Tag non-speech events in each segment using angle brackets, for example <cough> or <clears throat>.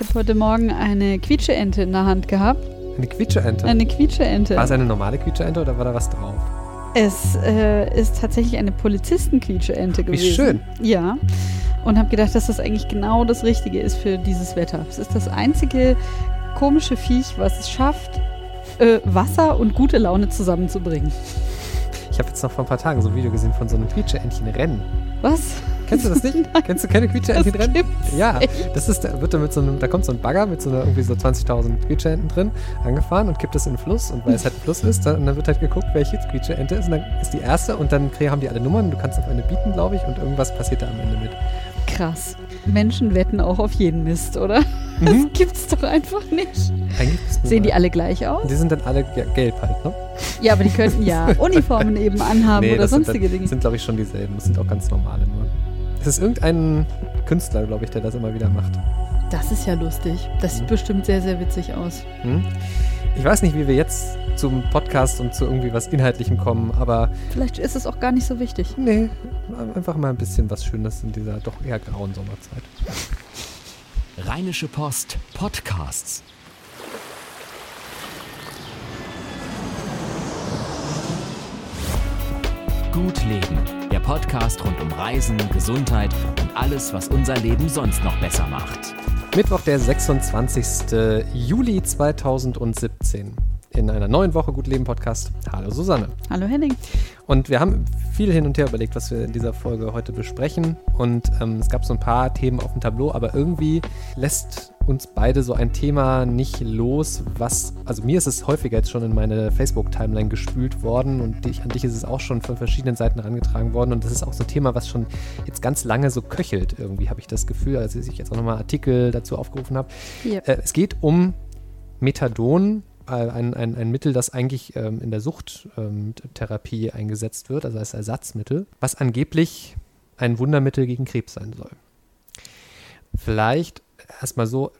Ich habe heute Morgen eine Quietscheente in der Hand gehabt. Eine Quietscheente? Eine Quietscheente. War es eine normale Quietscheente oder war da was drauf? Es äh, ist tatsächlich eine Polizisten-Quietscheente gewesen. Wie schön. Ja. Und habe gedacht, dass das eigentlich genau das Richtige ist für dieses Wetter. Es ist das einzige komische Viech, was es schafft, äh, Wasser und gute Laune zusammenzubringen. Ich habe jetzt noch vor ein paar Tagen so ein Video gesehen von so einem Quietscheentchen-Rennen. Was? Kennst du das nicht? Kennst du keine Quietscheenten drin? Ja, das ist, da wird da mit so einem, da kommt so ein Bagger mit so einer irgendwie so 20.000 Quietscheenten drin, angefahren und kippt das in den Fluss und weil es halt ein Fluss ist, dann, dann wird halt geguckt, welche Quietscheente ist und dann ist die erste und dann kriegen- haben die alle Nummern, du kannst auf eine bieten, glaube ich, und irgendwas passiert da am Ende mit. Krass. Menschen wetten auch auf jeden Mist, oder? Das Mhm. gibt's doch einfach nicht. Sehen die alle gleich aus? Die sind dann alle ja, gelb halt, ne? Ja, aber die könnten ja <laughs> Uniformen eben anhaben oder das sonstige dann- Dinge. sind glaube ich schon dieselben, das sind auch ganz normale nur. Es ist irgendein Künstler, glaube ich, der das immer wieder macht. Das ist ja lustig. Das sieht Mhm. bestimmt sehr, sehr witzig aus. Hm? Ich weiß nicht, wie wir jetzt zum Podcast und zu irgendwie was Inhaltlichem kommen, aber Vielleicht ist es auch gar nicht so wichtig. nee, einfach mal ein bisschen was Schönes in dieser doch eher grauen Sommerzeit. Rheinische Post Podcasts. Gut Leben, Podcast rund um Reisen, Gesundheit und alles, was unser Leben sonst noch besser macht. Mittwoch, der 26. Juli 2017. In einer neuen Woche Gut Leben Podcast. Hallo Susanne. Hallo Henning. Und wir haben viel hin und her überlegt, was wir in dieser Folge heute besprechen. Und ähm, es gab so ein paar Themen auf dem Tableau, aber irgendwie lässt uns beide so ein Thema nicht los, was, also mir ist es häufiger jetzt schon in meine Facebook-Timeline gespült worden und dich, an dich ist es auch schon von verschiedenen Seiten herangetragen worden. Und das ist auch so ein Thema, was schon jetzt ganz lange so köchelt, irgendwie habe ich das Gefühl, als ich jetzt auch nochmal Artikel dazu aufgerufen habe. Hier. Äh, es geht um Methadon, ein, ein, ein Mittel, das eigentlich ähm, in der Suchttherapie eingesetzt wird, also als Ersatzmittel, was angeblich ein Wundermittel gegen Krebs sein soll. Vielleicht erstmal so,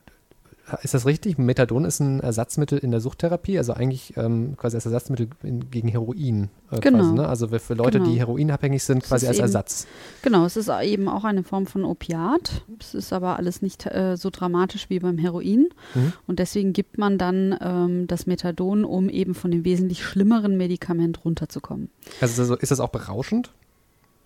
ist das richtig? Methadon ist ein Ersatzmittel in der Suchttherapie, also eigentlich ähm, quasi als Ersatzmittel in, gegen Heroin. Äh, Genau. Quasi, ne? Also für Leute, Genau. die heroinabhängig sind, quasi als eben- Ersatz. Genau, es ist eben auch eine Form von Opiat. Es ist aber alles nicht äh, so dramatisch wie beim Heroin. Mhm. Und deswegen gibt man dann ähm, das Methadon, um eben von dem wesentlich schlimmeren Medikament runterzukommen. Also so- ist das auch berauschend?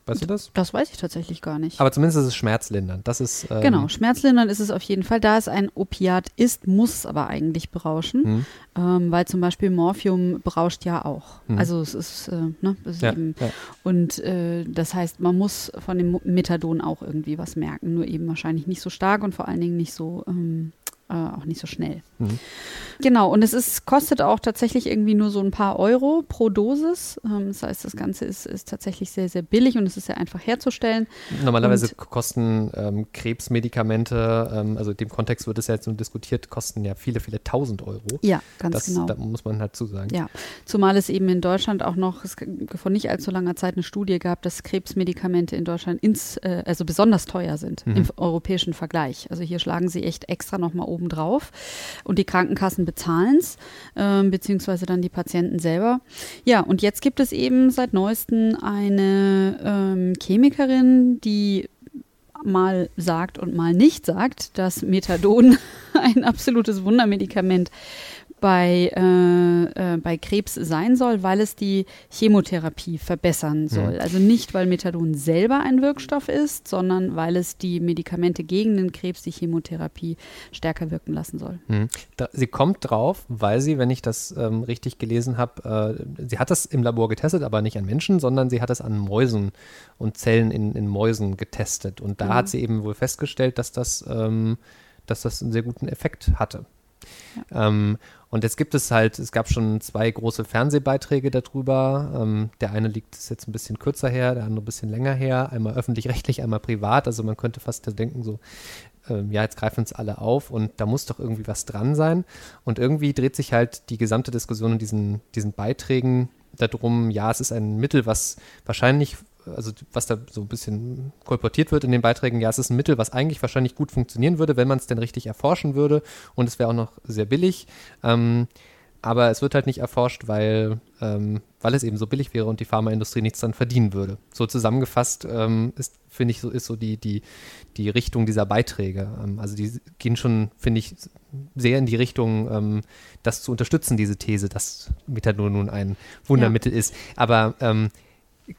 Weißt du das? Das weiß ich tatsächlich gar nicht. Aber zumindest ist es schmerzlindernd. Das ist. Ähm, Genau, schmerzlindernd ist es auf jeden Fall. Da es ein Opiat ist, muss es aber eigentlich berauschen, Mhm. ähm, weil zum Beispiel Morphium berauscht ja auch. Mhm. Also es ist, äh, ne, es ist Ja, eben, ja. und äh, das heißt, man muss von dem Methadon auch irgendwie was merken, nur eben wahrscheinlich nicht so stark und vor allen Dingen nicht so ähm, äh, auch nicht so schnell. Mhm. Genau, und es ist, kostet auch tatsächlich irgendwie nur so ein paar Euro pro Dosis. Ähm, das heißt, das Ganze ist, ist tatsächlich sehr, sehr billig und es ist sehr einfach herzustellen. Normalerweise Und- kosten ähm, Krebsmedikamente, ähm, also in dem Kontext wird es ja jetzt nur diskutiert, kosten ja viele, viele tausend Euro. Ja, ganz das, genau. Da muss man halt zusagen. Ja, zumal es eben in Deutschland auch noch es vor nicht allzu langer Zeit eine Studie gab, dass Krebsmedikamente in Deutschland ins, äh, also besonders teuer sind Mhm. im europäischen Vergleich. Also hier schlagen sie echt extra nochmal oben drauf und die Krankenkassen bezahlen es, ähm, beziehungsweise dann die Patienten selber. Ja, und jetzt gibt es eben seit neuestem eine ähm, Chemikerin, die mal sagt und mal nicht sagt, dass Methadon <laughs> ein absolutes Wundermedikament bei, äh, äh, bei Krebs sein soll, weil es die Chemotherapie verbessern soll. Also nicht, weil Methadon selber ein Wirkstoff ist, sondern weil es die Medikamente gegen den Krebs, die Chemotherapie, stärker wirken lassen soll. Mhm. Da, sie kommt drauf, weil sie, wenn ich das ähm, richtig gelesen habe, äh, sie hat das im Labor getestet, aber nicht an Menschen, sondern sie hat es an Mäusen und Zellen in, in Mäusen getestet. Und da Mhm. hat sie eben wohl festgestellt, dass das, ähm, dass das einen sehr guten Effekt hatte. Ähm, und jetzt gibt es halt, es gab schon zwei große Fernsehbeiträge darüber. Ähm, der eine liegt jetzt ein bisschen kürzer her, der andere ein bisschen länger her. Einmal öffentlich-rechtlich, einmal privat. Also man könnte fast denken, so, ähm, ja, jetzt greifen uns alle auf und da muss doch irgendwie was dran sein. Und irgendwie dreht sich halt die gesamte Diskussion in diesen, diesen Beiträgen darum, ja, es ist ein Mittel, was wahrscheinlich, also was da so ein bisschen kolportiert wird in den Beiträgen, ja, es ist ein Mittel, was eigentlich wahrscheinlich gut funktionieren würde, wenn man es denn richtig erforschen würde und es wäre auch noch sehr billig. Ähm, aber es wird halt nicht erforscht, weil, ähm, weil es eben so billig wäre und die Pharmaindustrie nichts dran verdienen würde. So zusammengefasst ähm, ist, finde ich, so ist so die, die, die Richtung dieser Beiträge. Ähm, also die gehen schon, finde ich, sehr in die Richtung, ähm, das zu unterstützen, diese These, dass Methadon nun ein Wundermittel ja. ist. Aber ähm,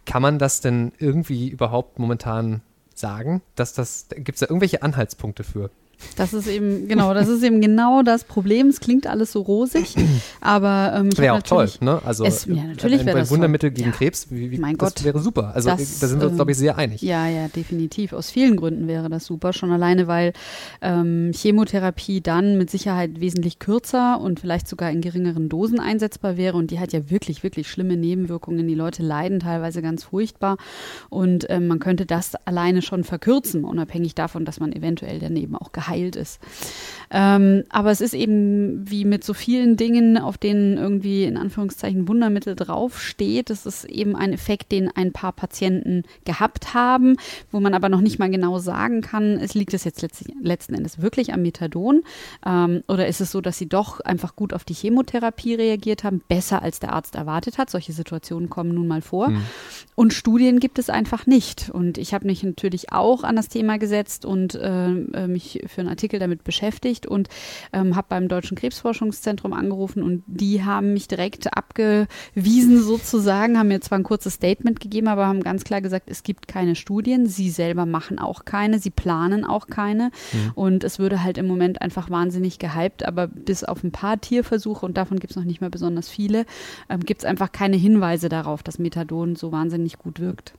kann man das denn irgendwie überhaupt momentan sagen? Dass das, gibt es da irgendwelche Anhaltspunkte für? Das ist eben, genau, das ist eben genau das Problem. Es klingt alles so rosig, aber ähm, ich Wäre auch toll, ne? Also es, ja, natürlich ein, ein Wundermittel toll. gegen ja. Krebs, wie, wie, mein das Gott. wäre super. Also das, da sind wir uns, glaube ich, sehr einig. Ja, ja, definitiv. Aus vielen Gründen wäre das super. Schon alleine, weil ähm, Chemotherapie dann mit Sicherheit wesentlich kürzer und vielleicht sogar in geringeren Dosen einsetzbar wäre. Und die hat ja wirklich, wirklich schlimme Nebenwirkungen. Die Leute leiden teilweise ganz furchtbar. Und ähm, man könnte das alleine schon verkürzen, unabhängig davon, dass man eventuell daneben auch geheilt geheilt ist. Ähm, aber es ist eben wie mit so vielen Dingen, auf denen irgendwie in Anführungszeichen Wundermittel draufsteht. Es ist eben ein Effekt, den ein paar Patienten gehabt haben, wo man aber noch nicht mal genau sagen kann, es liegt es jetzt letzten Endes wirklich am Methadon ähm, oder ist es so, dass sie doch einfach gut auf die Chemotherapie reagiert haben, besser als der Arzt erwartet hat. Solche Situationen kommen nun mal vor. Mhm. Und Studien gibt es einfach nicht. Und ich habe mich natürlich auch an das Thema gesetzt und äh, äh mich für einen Artikel damit beschäftigt und ähm, habe beim Deutschen Krebsforschungszentrum angerufen und die haben mich direkt abgewiesen sozusagen, haben mir zwar ein kurzes Statement gegeben, aber haben ganz klar gesagt, es gibt keine Studien, sie selber machen auch keine, sie planen auch keine mhm. und es würde halt im Moment einfach wahnsinnig gehypt, aber bis auf ein paar Tierversuche und davon gibt es noch nicht mehr besonders viele, ähm, gibt es einfach keine Hinweise darauf, dass Methadon so wahnsinnig gut wirkt.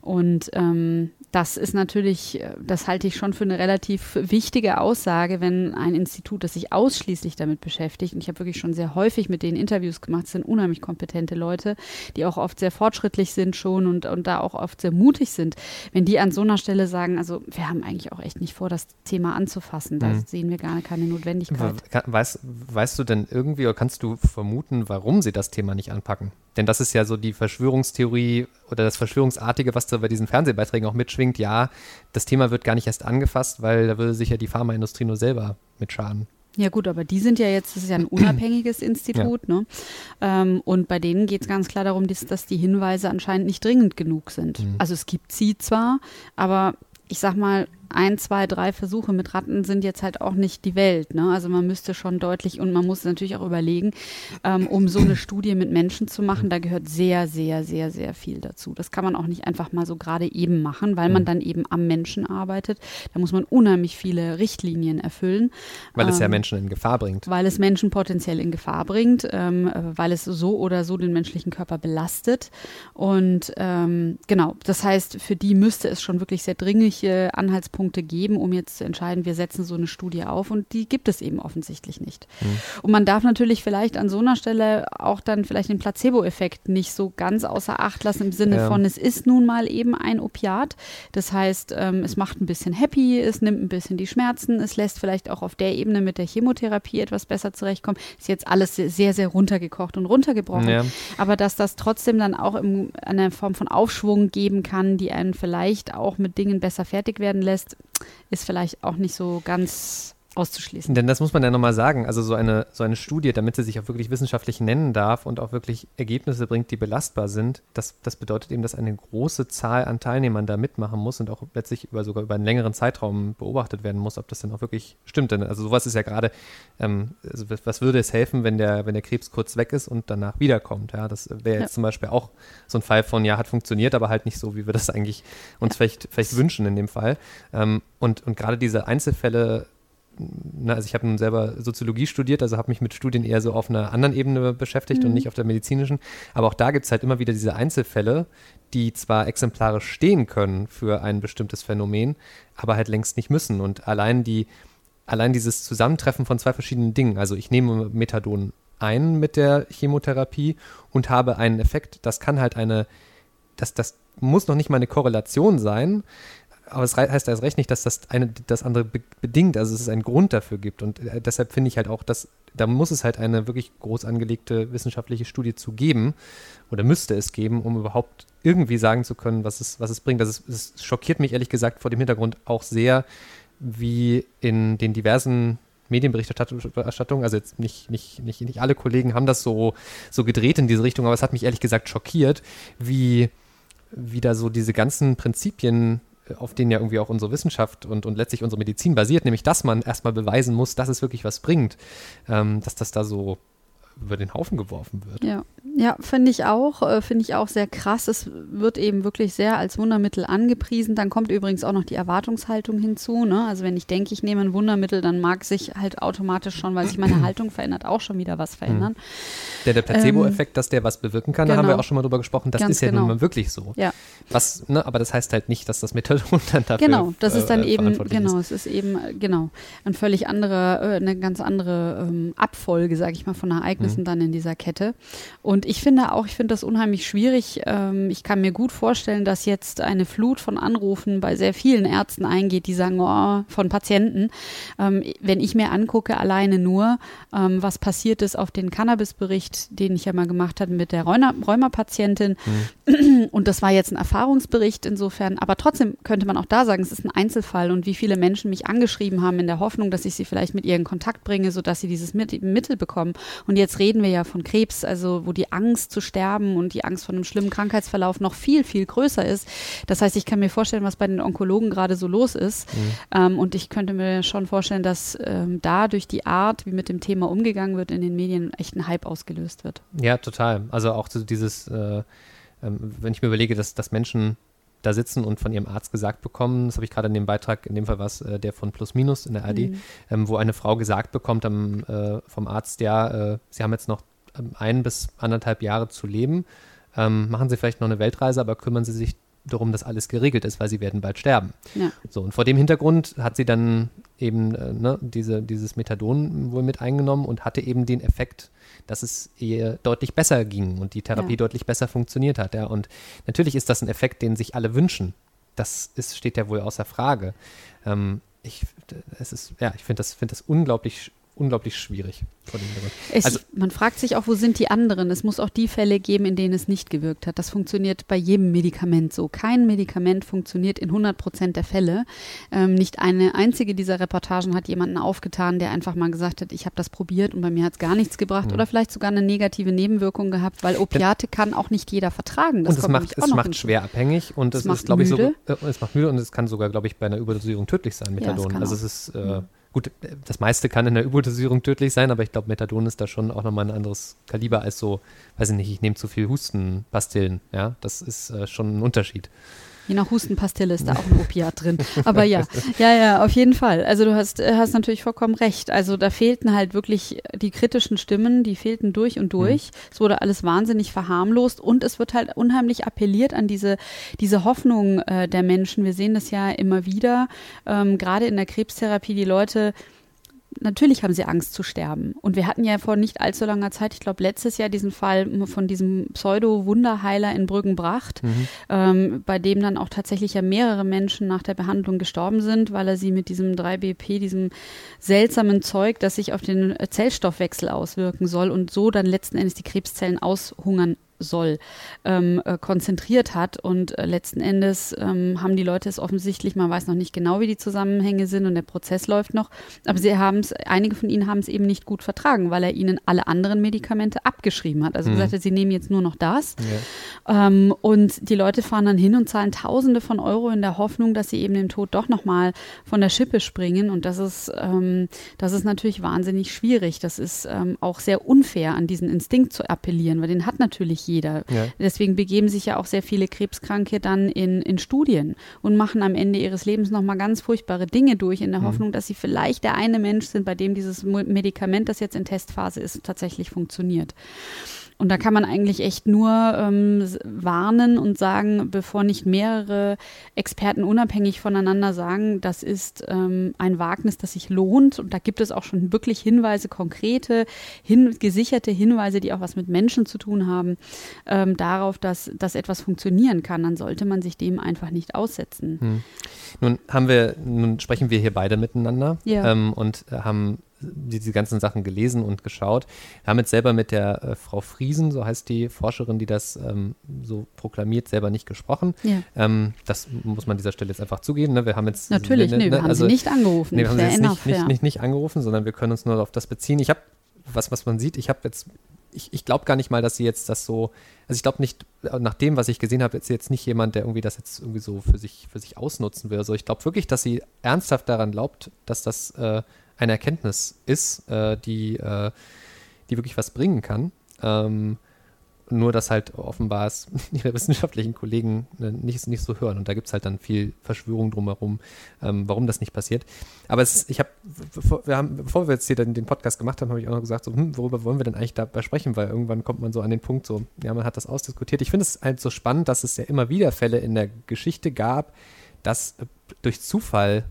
Und ähm, das ist natürlich, äh, das halte ich schon für eine relativ wichtige Aussage, wenn ein Institut, das sich ausschließlich damit beschäftigt, und ich habe wirklich schon sehr häufig mit denen Interviews gemacht, sind unheimlich kompetente Leute, die auch oft sehr fortschrittlich sind schon und, und da auch oft sehr mutig sind, wenn die an so einer Stelle sagen, also wir haben eigentlich auch echt nicht vor, das Thema anzufassen, da mhm. sehen wir gar keine Notwendigkeit. Weißt, weißt du denn irgendwie oder kannst du vermuten, warum sie das Thema nicht anpacken? Denn das ist ja so die Verschwörungstheorie oder das Verschwörungsartige, was da bei diesen Fernsehbeiträgen auch mitschwingt. Ja, das Thema wird gar nicht erst angefasst, weil da würde sich ja die Pharmaindustrie nur selber mit schaden. Ja gut, aber die sind ja jetzt, das ist ja ein unabhängiges Institut, ja. ne? Ähm, und bei denen geht es ganz klar darum, dass, dass, die Hinweise anscheinend nicht dringend genug sind. Mhm. Also es gibt sie zwar, aber ich sag mal, ein, zwei, drei Versuche mit Ratten sind jetzt halt auch nicht die Welt. Ne? Also man müsste schon deutlich und man muss natürlich auch überlegen, ähm, um so eine Studie mit Menschen zu machen, da gehört sehr, sehr, sehr, sehr viel dazu. Das kann man auch nicht einfach mal so gerade eben machen, weil man mhm. dann eben am Menschen arbeitet. Da muss man unheimlich viele Richtlinien erfüllen. Weil es ja ähm, Menschen in Gefahr bringt. Weil es Menschen potenziell in Gefahr bringt, ähm, weil es so oder so den menschlichen Körper belastet. Und ähm, genau, das heißt, für die müsste es schon wirklich sehr dringliche Anhaltspunkte Anhaltspunkte geben, um jetzt zu entscheiden, wir setzen so eine Studie auf und die gibt es eben offensichtlich nicht. Mhm. Und man darf natürlich vielleicht an so einer Stelle auch dann vielleicht den Placebo-Effekt nicht so ganz außer Acht lassen im Sinne ja. von, es ist nun mal eben ein Opiat. Das heißt, ähm, es macht ein bisschen happy, es nimmt ein bisschen die Schmerzen, es lässt vielleicht auch auf der Ebene mit der Chemotherapie etwas besser zurechtkommen. Ist jetzt alles sehr, sehr runtergekocht und runtergebrochen. Ja. Aber dass das trotzdem dann auch in einer Form von Aufschwung geben kann, die einen vielleicht auch mit Dingen besser fertig werden lässt, ist vielleicht auch nicht so ganz auszuschließen. Denn das muss man ja nochmal sagen. Also so eine, so eine Studie, damit sie sich auch wirklich wissenschaftlich nennen darf und auch wirklich Ergebnisse bringt, die belastbar sind, das, das bedeutet eben, dass eine große Zahl an Teilnehmern da mitmachen muss und auch letztlich über, sogar über einen längeren Zeitraum beobachtet werden muss, ob das denn auch wirklich stimmt. Denn also sowas ist ja gerade, ähm, also was würde es helfen, wenn der, wenn der Krebs kurz weg ist und danach wiederkommt? Ja, das wäre jetzt ja. zum Beispiel auch so ein Fall von, ja, hat funktioniert, aber halt nicht so, wie wir das eigentlich uns ja. vielleicht, vielleicht wünschen in dem Fall. Ähm, und, und gerade diese Einzelfälle na, also ich habe nun selber Soziologie studiert, also habe mich mit Studien eher so auf einer anderen Ebene beschäftigt mhm. und nicht auf der medizinischen. Aber auch da gibt es halt immer wieder diese Einzelfälle, die zwar exemplarisch stehen können für ein bestimmtes Phänomen, aber halt längst nicht müssen. Und allein die, allein dieses Zusammentreffen von zwei verschiedenen Dingen, also ich nehme Methadon ein mit der Chemotherapie und habe einen Effekt, das kann halt eine, das, das muss noch nicht mal eine Korrelation sein, aber es heißt erst recht nicht, dass das eine das andere be bedingt, also dass es einen Grund dafür gibt. Und äh, deshalb finde ich halt auch, dass da muss es halt eine wirklich groß angelegte wissenschaftliche Studie zu geben oder müsste es geben, um überhaupt irgendwie sagen zu können, was es, was es bringt. Das ist, es schockiert mich ehrlich gesagt vor dem Hintergrund auch sehr, wie in den diversen Medienberichterstattung, also jetzt nicht, nicht, nicht, nicht alle Kollegen haben das so, so gedreht in diese Richtung, aber es hat mich ehrlich gesagt schockiert, wie, wie da so diese ganzen Prinzipien auf denen ja irgendwie auch unsere Wissenschaft und, und letztlich unsere Medizin basiert, nämlich dass man erstmal beweisen muss, dass es wirklich was bringt, ähm, dass das da so über den Haufen geworfen wird. Ja, ja finde ich auch, äh, finde ich auch sehr krass. Es wird eben wirklich sehr als Wundermittel angepriesen. Dann kommt übrigens auch noch die Erwartungshaltung hinzu. Ne? Also wenn ich denke, ich nehme ein Wundermittel, dann mag sich halt automatisch schon, weil sich meine <clears throat> Haltung verändert, auch schon wieder was verändern. Hm. Der, der Placebo-Effekt, ähm, dass der was bewirken kann, genau. da haben wir genau. auch schon mal drüber gesprochen, das Ganz ist ja genau. nun mal wirklich so. Ja. Was, ne, aber das heißt halt nicht, dass das Methadon <laughs> dann dafür Genau, das ist dann äh, eben, genau, ist. es ist eben, äh, genau, ein völlig andere, äh, eine ganz andere ähm, Abfolge, sage ich mal, von Ereignissen mhm. dann in dieser Kette. Und ich finde auch, ich finde das unheimlich schwierig. Ähm, ich kann mir gut vorstellen, dass jetzt eine Flut von Anrufen bei sehr vielen Ärzten eingeht, die sagen, oh, von Patienten, ähm, wenn ich mir angucke, alleine nur, ähm, was passiert ist auf den Cannabis-Bericht, den ich ja mal gemacht hatte mit der Rheuma-Patientin. Mhm. Und das war jetzt ein Erfahrungsbericht insofern. Aber trotzdem könnte man auch da sagen, es ist ein Einzelfall und wie viele Menschen mich angeschrieben haben in der Hoffnung, dass ich sie vielleicht mit ihr in Kontakt bringe, sodass sie dieses Mittel bekommen. Und jetzt reden wir ja von Krebs, also wo die Angst zu sterben und die Angst vor einem schlimmen Krankheitsverlauf noch viel, viel größer ist. Das heißt, ich kann mir vorstellen, was bei den Onkologen gerade so los ist. Mhm. Ähm, und ich könnte mir schon vorstellen, dass ähm, da durch die Art, wie mit dem Thema umgegangen wird in den Medien, echt ein Hype ausgelöst wird. Ja, total. Also auch so dieses, äh, ähm, wenn ich mir überlege, dass, dass Menschen da sitzen und von ihrem Arzt gesagt bekommen, das habe ich gerade in dem Beitrag, in dem Fall war es äh, der von Plus Minus in der AD, mhm. ähm, wo eine Frau gesagt bekommt am, äh, vom Arzt, ja, äh, sie haben jetzt noch ähm, ein bis anderthalb Jahre zu leben, ähm, machen Sie vielleicht noch eine Weltreise, aber kümmern Sie sich darum, dass alles geregelt ist, weil sie werden bald sterben. Ja. So, und vor dem Hintergrund hat sie dann eben äh, ne, diese, dieses Methadon wohl mit eingenommen und hatte eben den Effekt, dass es ihr deutlich besser ging und die Therapie ja. deutlich besser funktioniert hat. Ja. Und natürlich ist das ein Effekt, den sich alle wünschen. Das ist, steht ja wohl außer Frage. Ähm, ich, es ist, ja, ich finde das, find das unglaublich unglaublich schwierig. Es, also, man fragt sich auch, wo sind die anderen? Es muss auch die Fälle geben, in denen es nicht gewirkt hat. Das funktioniert bei jedem Medikament so. Kein Medikament funktioniert in 100 Prozent der Fälle. Ähm, nicht eine einzige dieser Reportagen hat jemanden aufgetan, der einfach mal gesagt hat, ich habe das probiert und bei mir hat es gar nichts gebracht mhm. oder vielleicht sogar eine negative Nebenwirkung gehabt, weil Opiate kann auch nicht jeder vertragen. Das und es macht, es macht schwer abhängig und es, es ist, glaube ich, so, äh, es macht müde und es kann sogar, glaube ich, bei einer Überdosierung tödlich sein, Methadon. Ja, also es ist äh, mhm. Gut, das meiste kann in der Überdosierung tödlich sein, aber ich glaube, Methadon ist da schon auch nochmal ein anderes Kaliber als so, weiß ich nicht, ich nehme zu viel Hustenpastillen. Ja, das ist äh, schon ein Unterschied. Je nach Hustenpastille ist da auch ein Opiat drin. Aber ja, ja, ja, auf jeden Fall. Also du hast, hast natürlich vollkommen recht. Also da fehlten halt wirklich die kritischen Stimmen, die fehlten durch und durch. Mhm. Es wurde alles wahnsinnig verharmlost und es wird halt unheimlich appelliert an diese, diese Hoffnung äh, der Menschen. Wir sehen das ja immer wieder, ähm, gerade in der Krebstherapie, die Leute natürlich haben sie Angst zu sterben. Und wir hatten ja vor nicht allzu langer Zeit, ich glaube letztes Jahr, diesen Fall von diesem Pseudo-Wunderheiler in Brüggenbracht, mhm. ähm, bei dem dann auch tatsächlich ja mehrere Menschen nach der Behandlung gestorben sind, weil er sie mit diesem 3BP, diesem seltsamen Zeug, das sich auf den Zellstoffwechsel auswirken soll und so dann letzten Endes die Krebszellen aushungern soll, ähm, äh, konzentriert hat. Und äh, letzten Endes ähm, haben die Leute es offensichtlich, man weiß noch nicht genau, wie die Zusammenhänge sind und der Prozess läuft noch, aber sie haben es, einige von ihnen haben es eben nicht gut vertragen, weil er ihnen alle anderen Medikamente abgeschrieben hat. Also mhm. gesagt hat, sie nehmen jetzt nur noch das. Ja. Ähm, und die Leute fahren dann hin und zahlen Tausende von Euro in der Hoffnung, dass sie eben den Tod doch nochmal von der Schippe springen. Und das ist, ähm, das ist natürlich wahnsinnig schwierig. Das ist ähm, auch sehr unfair, an diesen Instinkt zu appellieren, weil den hat natürlich jeder. Ja. Deswegen begeben sich ja auch sehr viele Krebskranke dann in, in Studien und machen am Ende ihres Lebens nochmal ganz furchtbare Dinge durch, in der mhm. Hoffnung, dass sie vielleicht der eine Mensch sind, bei dem dieses Medikament, das jetzt in Testphase ist, tatsächlich funktioniert. Und da kann man eigentlich echt nur ähm, warnen und sagen, bevor nicht mehrere Experten unabhängig voneinander sagen, das ist ähm, ein Wagnis, das sich lohnt. Und da gibt es auch schon wirklich Hinweise, konkrete, hin, gesicherte Hinweise, die auch was mit Menschen zu tun haben, ähm, darauf, dass, dass etwas funktionieren kann. Dann sollte man sich dem einfach nicht aussetzen. Hm. Nun haben wir, nun sprechen wir hier beide miteinander ja. ähm, und haben diese ganzen Sachen gelesen und geschaut. Wir haben jetzt selber mit der äh, Frau Friesen, so heißt die Forscherin, die das ähm, so proklamiert, selber nicht gesprochen. Ja. Ähm, das muss man an dieser Stelle jetzt einfach zugeben. Ne? Wir haben jetzt Natürlich, ne, nee, wir haben also, sie nicht angerufen. Nee, wir haben sie jetzt enough, nicht, nicht, ja. nicht, nicht angerufen, sondern wir können uns nur auf das beziehen. Ich habe, was, was man sieht, ich habe jetzt, ich, ich glaube gar nicht mal, dass sie jetzt das so, also ich glaube nicht, äh, nach dem, was ich gesehen habe, ist sie jetzt nicht jemand, der irgendwie das jetzt irgendwie so für sich, für sich ausnutzen will. Also ich glaube wirklich, dass sie ernsthaft daran glaubt, dass das äh, eine Erkenntnis ist, äh, die, äh, die wirklich was bringen kann. Ähm, nur, dass halt offenbar es <laughs> ihre wissenschaftlichen Kollegen äh, nicht, nicht so hören. Und da gibt es halt dann viel Verschwörung drumherum, ähm, warum das nicht passiert. Aber es, ich bevor wir, haben, bevor wir jetzt hier den, den Podcast gemacht haben, habe ich auch noch gesagt, so, hm, worüber wollen wir denn eigentlich dabei sprechen? Weil irgendwann kommt man so an den Punkt, so, ja, man hat das ausdiskutiert. Ich finde es halt so spannend, dass es ja immer wieder Fälle in der Geschichte gab, dass äh, durch Zufall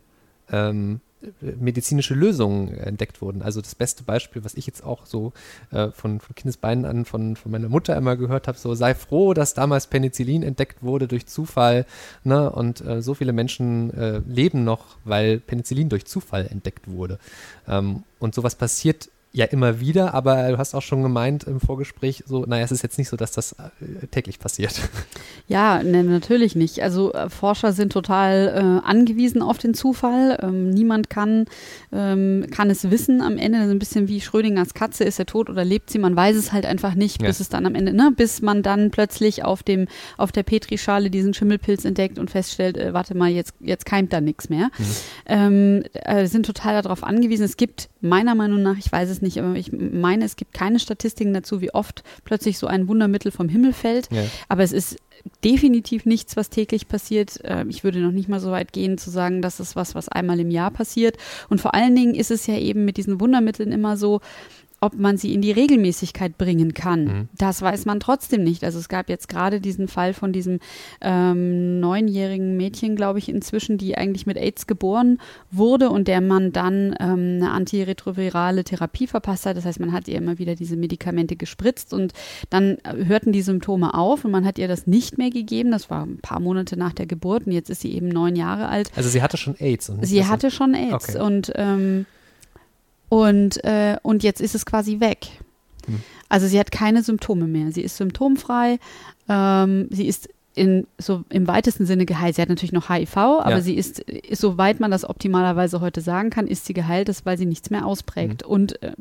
ähm, medizinische Lösungen entdeckt wurden. Also das beste Beispiel, was ich jetzt auch so äh, von, von Kindesbeinen an von, von meiner Mutter immer gehört habe, so sei froh, dass damals Penicillin entdeckt wurde durch Zufall. Ne? Und äh, so viele Menschen äh, leben noch, weil Penicillin durch Zufall entdeckt wurde. Ähm, und sowas passiert ja immer wieder, aber du hast auch schon gemeint im Vorgespräch, so, naja, es ist jetzt nicht so, dass das äh, täglich passiert. <laughs> Ja, ne, natürlich nicht. Also äh, Forscher sind total äh, angewiesen auf den Zufall. Ähm, niemand kann, ähm, kann es wissen am Ende. Das ist ein bisschen wie Schrödingers Katze, ist er tot oder lebt sie? Man weiß es halt einfach nicht, bis Ja. es dann am Ende, ne, bis man dann plötzlich auf dem, auf der Petrischale diesen Schimmelpilz entdeckt und feststellt, äh, warte mal, jetzt, jetzt keimt da nichts mehr. Ähm, äh, sind total darauf angewiesen. Es gibt meiner Meinung nach, ich weiß es nicht, aber ich meine, es gibt keine Statistiken dazu, wie oft plötzlich so ein Wundermittel vom Himmel fällt. Ja. Aber es ist definitiv nichts, was täglich passiert. Ähm, Ich würde noch nicht mal so weit gehen zu sagen, das ist was, was einmal im Jahr passiert. Und vor allen Dingen ist es ja eben mit diesen Wundermitteln immer so, ob man sie in die Regelmäßigkeit bringen kann. Mhm. Das weiß man trotzdem nicht. Also es gab jetzt gerade diesen Fall von diesem ähm, neunjährigen Mädchen, glaube ich, inzwischen, die eigentlich mit AIDS geboren wurde und der man dann ähm, eine antiretrovirale Therapie verpasst hat. Das heißt, man hat ihr immer wieder diese Medikamente gespritzt und dann äh, hörten die Symptome auf und man hat ihr das nicht mehr gegeben. Das war ein paar Monate nach der Geburt und jetzt ist sie eben neun Jahre alt. Also sie hatte schon AIDS. Und Sie hatte schon AIDS Okay. und, ähm, und, äh, und jetzt ist es quasi weg. Hm. Also sie hat keine Symptome mehr. Sie ist symptomfrei. Ähm, sie ist in, so im weitesten Sinne geheilt. Sie hat natürlich noch HIV, aber Ja. sie ist, ist, soweit man das optimalerweise heute sagen kann, ist sie geheilt, ist, weil sie nichts mehr ausprägt. Hm. Und, äh,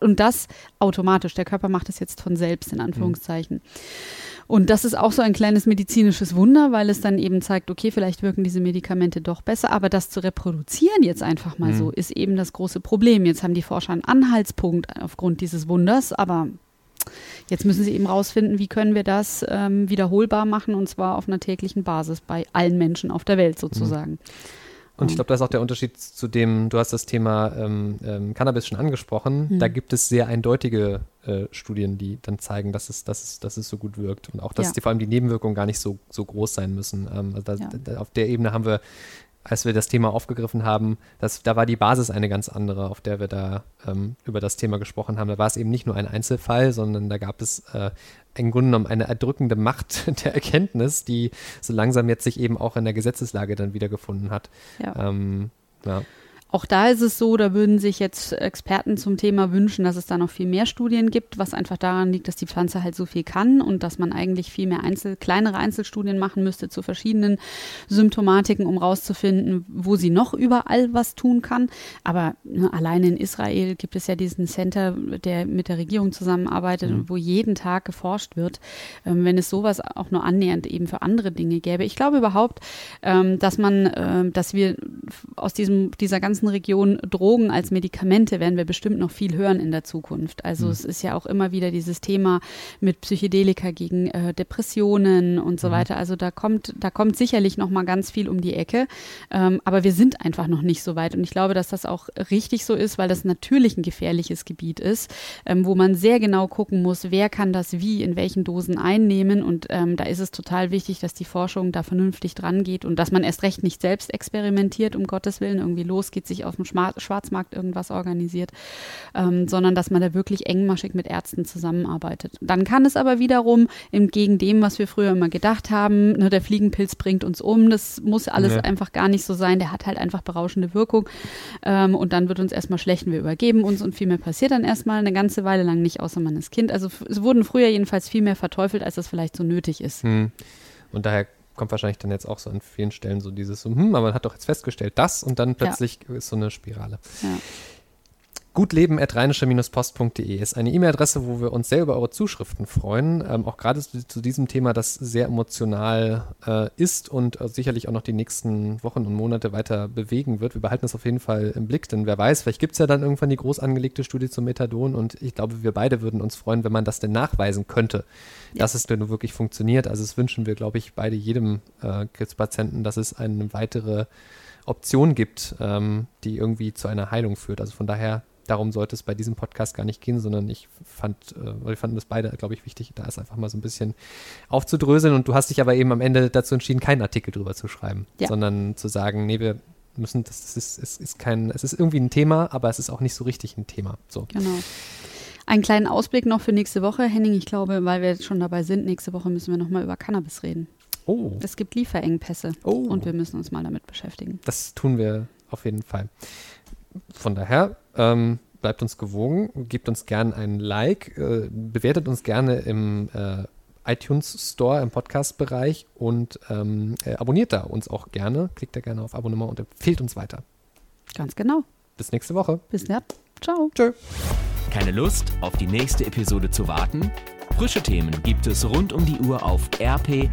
und das automatisch. Der Körper macht es jetzt von selbst, in Anführungszeichen. Und das ist auch so ein kleines medizinisches Wunder, weil es dann eben zeigt, okay, vielleicht wirken diese Medikamente doch besser, aber das zu reproduzieren jetzt einfach mal Mhm. so, ist eben das große Problem. Jetzt haben die Forscher einen Anhaltspunkt aufgrund dieses Wunders, aber jetzt müssen sie eben rausfinden, wie können wir das ähm, wiederholbar machen und zwar auf einer täglichen Basis bei allen Menschen auf der Welt sozusagen. Und ich glaube, das ist auch der Unterschied zu dem, du hast das Thema ähm, ähm, Cannabis schon angesprochen. Mhm. Da gibt es sehr eindeutige äh, Studien, die dann zeigen, dass es, dass es, dass es so gut wirkt. Und auch, dass Ja. die, vor allem die Nebenwirkungen gar nicht so, so groß sein müssen. Ähm, also da, Ja. da, auf der Ebene haben wir, als wir das Thema aufgegriffen haben, das, da war die Basis eine ganz andere, auf der wir da ähm, über das Thema gesprochen haben. Da war es eben nicht nur ein Einzelfall, sondern da gab es äh, im Grunde genommen eine erdrückende Macht <laughs> der Erkenntnis, die so langsam jetzt sich eben auch in der Gesetzeslage dann wiedergefunden hat. Ja. Ähm, ja. Auch da ist es so, da würden sich jetzt Experten zum Thema wünschen, dass es da noch viel mehr Studien gibt, was einfach daran liegt, dass die Pflanze halt so viel kann und dass man eigentlich viel mehr Einzel kleinere Einzelstudien machen müsste zu verschiedenen Symptomatiken, um rauszufinden, wo sie noch überall was tun kann. Aber ne, alleine in Israel gibt es ja diesen Center, der mit der Regierung zusammenarbeitet Mhm. und wo jeden Tag geforscht wird. Ähm, wenn es sowas auch nur annähernd eben für andere Dinge gäbe. Ich glaube überhaupt, ähm, dass man, ähm, dass wir aus diesem, dieser ganzen Region Drogen als Medikamente werden wir bestimmt noch viel hören in der Zukunft. Also Mhm. es ist ja auch immer wieder dieses Thema mit Psychedelika gegen äh, Depressionen und so Mhm. weiter. Also da kommt, da kommt sicherlich noch mal ganz viel um die Ecke. Ähm, aber wir sind einfach noch nicht so weit. Und ich glaube, dass das auch richtig so ist, weil das natürlich ein gefährliches Gebiet ist, ähm, wo man sehr genau gucken muss, wer kann das wie in welchen Dosen einnehmen. Und ähm, da ist es total wichtig, dass die Forschung da vernünftig dran geht und dass man erst recht nicht selbst experimentiert, um Gottes Willen. Irgendwie los geht's sich auf dem Schwarzmarkt irgendwas organisiert, ähm, sondern dass man da wirklich engmaschig mit Ärzten zusammenarbeitet. Dann kann es aber wiederum entgegen dem, was wir früher immer gedacht haben, ne, der Fliegenpilz bringt uns um, das muss alles ja. einfach gar nicht so sein, der hat halt einfach berauschende Wirkung ähm, und dann wird uns erstmal schlecht und wir übergeben uns und viel mehr passiert dann erstmal eine ganze Weile lang nicht, außer man ist Kind. Also es wurden früher jedenfalls viel mehr verteufelt, als das vielleicht so nötig ist. Hm. Und daher kommt wahrscheinlich dann jetzt auch so an vielen Stellen so dieses, hm, aber man hat doch jetzt festgestellt, das und dann plötzlich ja. ist so eine Spirale. Ja. Gutleben.rheinische-post.de ist eine E-Mail-Adresse, wo wir uns sehr über eure Zuschriften freuen. Ähm, auch gerade zu, zu, diesem Thema, das sehr emotional äh, ist und äh, sicherlich auch noch die nächsten Wochen und Monate weiter bewegen wird. Wir behalten das auf jeden Fall im Blick, denn wer weiß, vielleicht gibt es ja dann irgendwann die groß angelegte Studie zum Methadon und ich glaube, wir beide würden uns freuen, wenn man das denn nachweisen könnte, ja. dass es denn wirklich funktioniert. Also es wünschen wir, glaube ich, beide jedem äh, Krebspatienten, dass es eine weitere Option gibt, ähm, die irgendwie zu einer Heilung führt. Also von daher darum sollte es bei diesem Podcast gar nicht gehen, sondern ich fand, äh, wir fanden das beide, glaube ich, wichtig, da ist einfach mal so ein bisschen aufzudröseln. Und du hast dich aber eben am Ende dazu entschieden, keinen Artikel drüber zu schreiben, ja. sondern zu sagen, nee, wir müssen, das, ist, es ist kein, es ist irgendwie ein Thema, aber es ist auch nicht so richtig ein Thema. So. Genau. Einen kleinen Ausblick noch für nächste Woche, Henning. Ich glaube, weil wir jetzt schon dabei sind, nächste Woche müssen wir nochmal über Cannabis reden. Oh. Es gibt Lieferengpässe oh. und wir müssen uns mal damit beschäftigen. Das tun wir auf jeden Fall. Von daher ähm, bleibt uns gewogen, gebt uns gerne einen Like, äh, bewertet uns gerne im äh, iTunes Store im Podcast-Bereich und ähm, äh, abonniert da uns auch gerne. Klickt da gerne auf Abonnement und empfehlt uns weiter. Ganz genau. Bis nächste Woche. Bis dann. Ciao. Tschö. Keine Lust, auf die nächste Episode zu warten? Frische Themen gibt es rund um die Uhr auf rp-online.de.